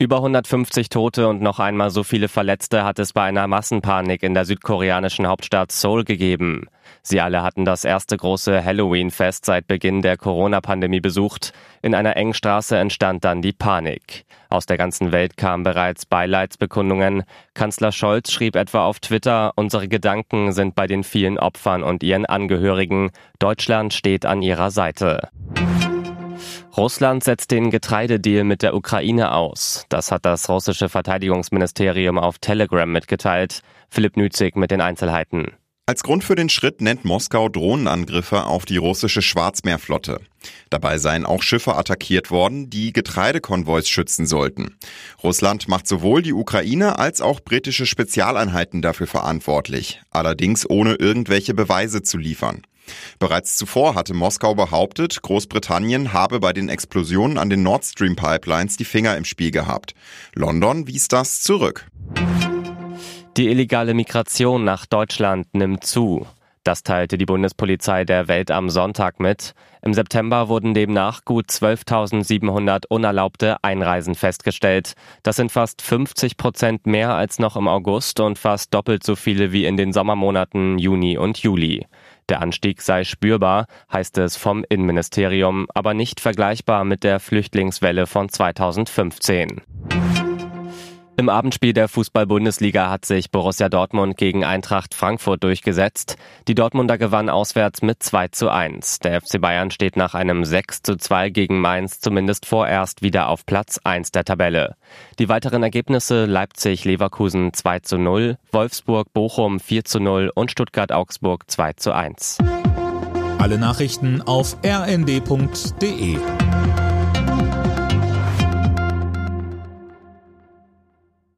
Über 150 Tote und noch einmal so viele Verletzte hat es bei einer Massenpanik in der südkoreanischen Hauptstadt Seoul gegeben. Sie alle hatten das erste große Halloween-Fest seit Beginn der Corona-Pandemie besucht. In einer engen Straße entstand dann die Panik. Aus der ganzen Welt kamen bereits Beileidsbekundungen. Kanzler Scholz schrieb etwa auf Twitter, unsere Gedanken sind bei den vielen Opfern und ihren Angehörigen. Deutschland steht an ihrer Seite. Russland setzt den Getreidedeal mit der Ukraine aus. Das hat das russische Verteidigungsministerium auf Telegram mitgeteilt. Philipp Nützig mit den Einzelheiten. Als Grund für den Schritt nennt Moskau Drohnenangriffe auf die russische Schwarzmeerflotte. Dabei seien auch Schiffe attackiert worden, die Getreidekonvois schützen sollten. Russland macht sowohl die Ukraine als auch britische Spezialeinheiten dafür verantwortlich, allerdings ohne irgendwelche Beweise zu liefern. Bereits zuvor hatte Moskau behauptet, Großbritannien habe bei den Explosionen an den Nord Stream Pipelines die Finger im Spiel gehabt. London wies das zurück. Die illegale Migration nach Deutschland nimmt zu. Das teilte die Bundespolizei der Welt am Sonntag mit. Im September wurden demnach gut 12.700 unerlaubte Einreisen festgestellt. Das sind fast 50 Prozent mehr als noch im August und fast doppelt so viele wie in den Sommermonaten Juni und Juli. Der Anstieg sei spürbar, heißt es vom Innenministerium, aber nicht vergleichbar mit der Flüchtlingswelle von 2015. Im Abendspiel der Fußball-Bundesliga hat sich Borussia Dortmund gegen Eintracht Frankfurt durchgesetzt. Die Dortmunder gewannen auswärts mit 2 zu 1. Der FC Bayern steht nach einem 6 zu 2 gegen Mainz zumindest vorerst wieder auf Platz 1 der Tabelle. Die weiteren Ergebnisse Leipzig-Leverkusen 2 zu 0, Wolfsburg-Bochum 4 zu 0 und Stuttgart-Augsburg 2 zu 1. Alle Nachrichten auf rnd.de